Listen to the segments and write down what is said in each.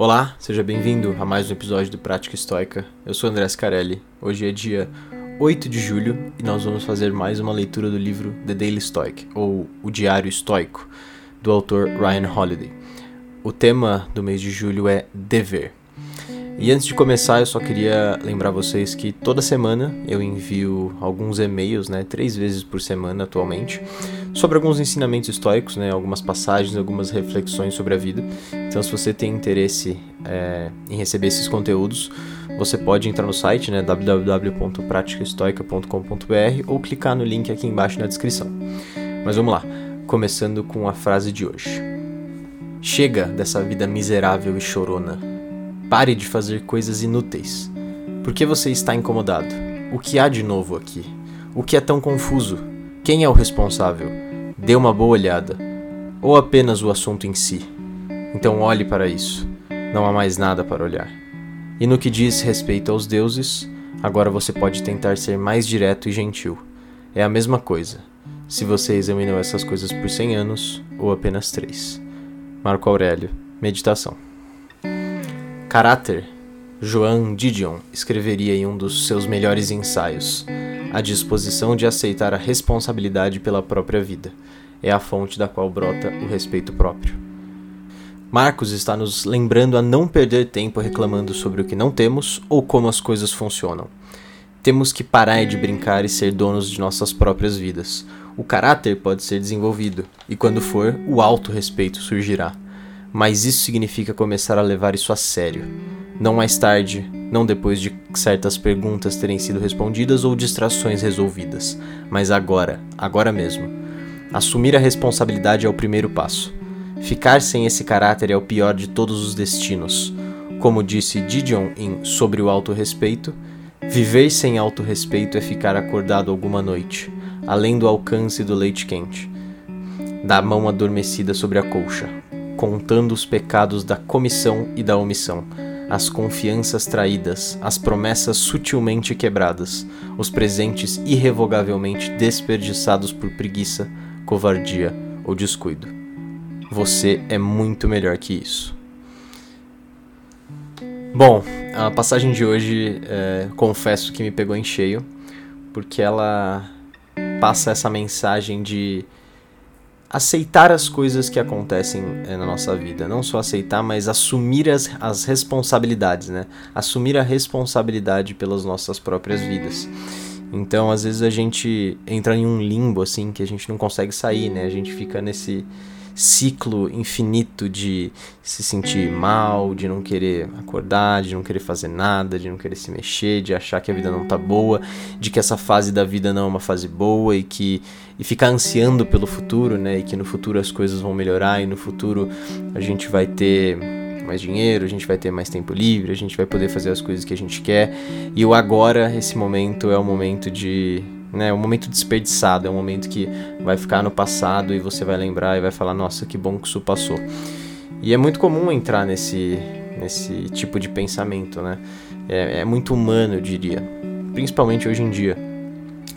Olá, seja bem-vindo a mais um episódio do Prática Estoica. Eu sou André Scarelli. Hoje é dia 8 de julho e nós vamos fazer mais uma leitura do livro The Daily Stoic, ou O Diário Estoico, do autor Ryan Holiday. O tema do mês de julho é dever. E antes de começar, eu só queria lembrar vocês que toda semana eu envio alguns e-mails, né, três vezes por semana atualmente, sobre alguns ensinamentos estoicos, né, algumas passagens, algumas reflexões sobre a vida. Então, se você tem interesse é, em receber esses conteúdos, você pode entrar no site, né, www.praticaestoica.com.br ou clicar no link aqui embaixo na descrição. Mas vamos lá, começando com a frase de hoje. Chega dessa vida miserável e chorona Pare de fazer coisas inúteis. Por que você está incomodado? O que há de novo aqui? O que é tão confuso? Quem é o responsável? Dê uma boa olhada. Ou apenas o assunto em si? Então olhe para isso. Não há mais nada para olhar. E no que diz respeito aos deuses, agora você pode tentar ser mais direto e gentil. É a mesma coisa, se você examinou essas coisas por 100 anos ou apenas 3. Marco Aurélio, Meditação. Caráter, Joan Didion escreveria em um dos seus melhores ensaios: A disposição de aceitar a responsabilidade pela própria vida é a fonte da qual brota o respeito próprio. Marcos está nos lembrando a não perder tempo reclamando sobre o que não temos ou como as coisas funcionam. Temos que parar de brincar e ser donos de nossas próprias vidas. O caráter pode ser desenvolvido, e quando for, o auto-respeito surgirá mas isso significa começar a levar isso a sério. Não mais tarde, não depois de certas perguntas terem sido respondidas ou distrações resolvidas, mas agora, agora mesmo. Assumir a responsabilidade é o primeiro passo. Ficar sem esse caráter é o pior de todos os destinos. Como disse Didion em Sobre o Autorrespeito, viver sem autorrespeito é ficar acordado alguma noite, além do alcance do leite quente, da mão adormecida sobre a colcha contando os pecados da comissão e da omissão, as confianças traídas, as promessas sutilmente quebradas, os presentes irrevogavelmente desperdiçados por preguiça, covardia ou descuido. Você é muito melhor que isso. Bom, a passagem de hoje, é, confesso que me pegou em cheio, porque ela passa essa mensagem de aceitar as coisas que acontecem é, na nossa vida. Não só aceitar, mas assumir as, as responsabilidades, né? Assumir a responsabilidade pelas nossas próprias vidas. Então, às vezes a gente entra em um limbo assim que a gente não consegue sair, né? A gente fica nesse ciclo infinito de se sentir mal, de não querer acordar, de não querer fazer nada, de não querer se mexer, de achar que a vida não tá boa, de que essa fase da vida não é uma fase boa e que e ficar ansiando pelo futuro, né? E que no futuro as coisas vão melhorar e no futuro a gente vai ter mais dinheiro, a gente vai ter mais tempo livre, a gente vai poder fazer as coisas que a gente quer. E o agora, esse momento é o momento de né? É um momento desperdiçado, é um momento que vai ficar no passado e você vai lembrar e vai falar, nossa, que bom que isso passou. E é muito comum entrar nesse, nesse tipo de pensamento, né? É, é muito humano, eu diria, principalmente hoje em dia.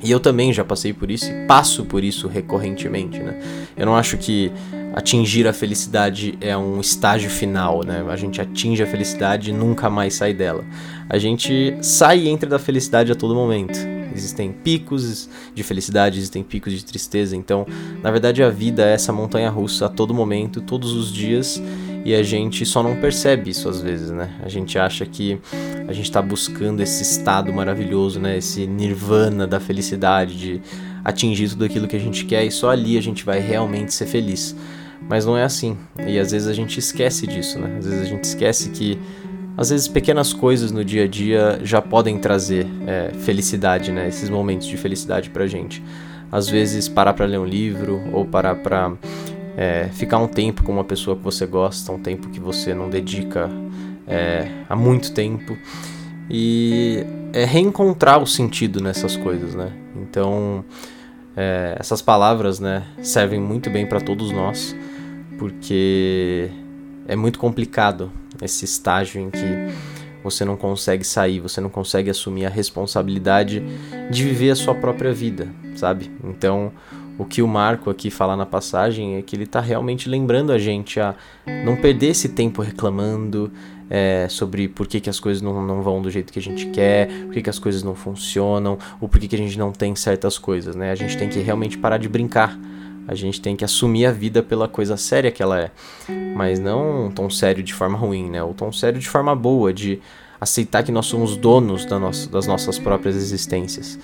E eu também já passei por isso e passo por isso recorrentemente, né? Eu não acho que atingir a felicidade é um estágio final, né? A gente atinge a felicidade e nunca mais sai dela. A gente sai e entra da felicidade a todo momento. Existem picos de felicidade, existem picos de tristeza. Então, na verdade, a vida é essa montanha russa a todo momento, todos os dias, e a gente só não percebe isso às vezes, né? A gente acha que a gente está buscando esse estado maravilhoso, né? Esse nirvana da felicidade, de atingir tudo aquilo que a gente quer e só ali a gente vai realmente ser feliz. Mas não é assim. E às vezes a gente esquece disso, né? Às vezes a gente esquece que às vezes pequenas coisas no dia a dia já podem trazer é, felicidade, né? Esses momentos de felicidade pra gente. Às vezes parar para ler um livro ou parar para é, ficar um tempo com uma pessoa que você gosta, um tempo que você não dedica é, há muito tempo e é reencontrar o sentido nessas coisas, né? Então é, essas palavras, né, servem muito bem para todos nós porque é muito complicado esse estágio em que você não consegue sair, você não consegue assumir a responsabilidade de viver a sua própria vida, sabe? Então, o que o Marco aqui fala na passagem é que ele está realmente lembrando a gente a não perder esse tempo reclamando é, sobre por que, que as coisas não, não vão do jeito que a gente quer, por que, que as coisas não funcionam, ou por que, que a gente não tem certas coisas, né? A gente tem que realmente parar de brincar. A gente tem que assumir a vida pela coisa séria que ela é. Mas não tom sério de forma ruim, né? O tom sério de forma boa, de aceitar que nós somos donos da nossa, das nossas próprias existências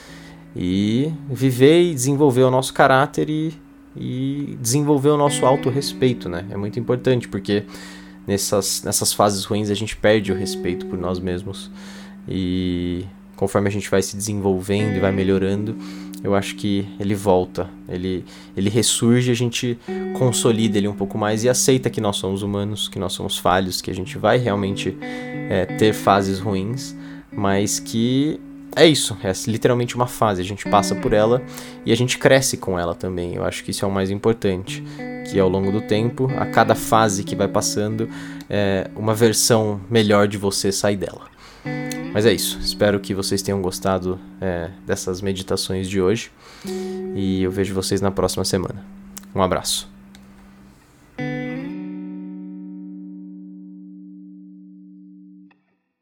e viver e desenvolver o nosso caráter e, e desenvolver o nosso autorrespeito, né? É muito importante porque nessas, nessas fases ruins a gente perde o respeito por nós mesmos e conforme a gente vai se desenvolvendo e vai melhorando, eu acho que ele volta, ele, ele ressurge, a gente consolida ele um pouco mais e aceita que nós somos humanos, que nós somos falhos, que a gente vai realmente é, ter fases ruins, mas que é isso, é literalmente uma fase, a gente passa por ela e a gente cresce com ela também. Eu acho que isso é o mais importante, que ao longo do tempo, a cada fase que vai passando, é, uma versão melhor de você sai dela. Mas é isso, espero que vocês tenham gostado é, dessas meditações de hoje e eu vejo vocês na próxima semana. Um abraço.